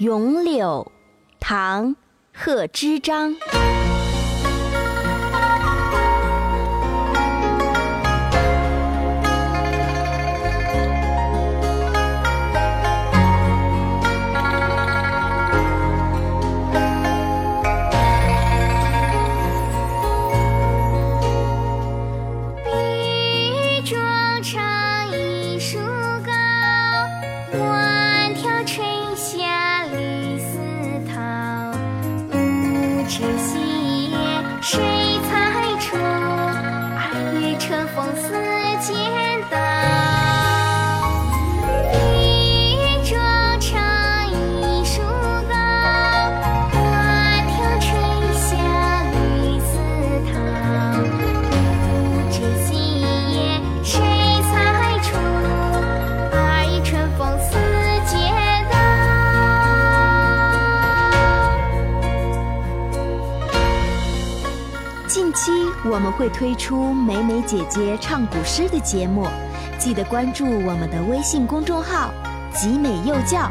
咏柳，唐·贺知章。知细叶谁裁出？二月春风似剪近期我们会推出美美姐姐唱古诗的节目，记得关注我们的微信公众号“集美幼教”。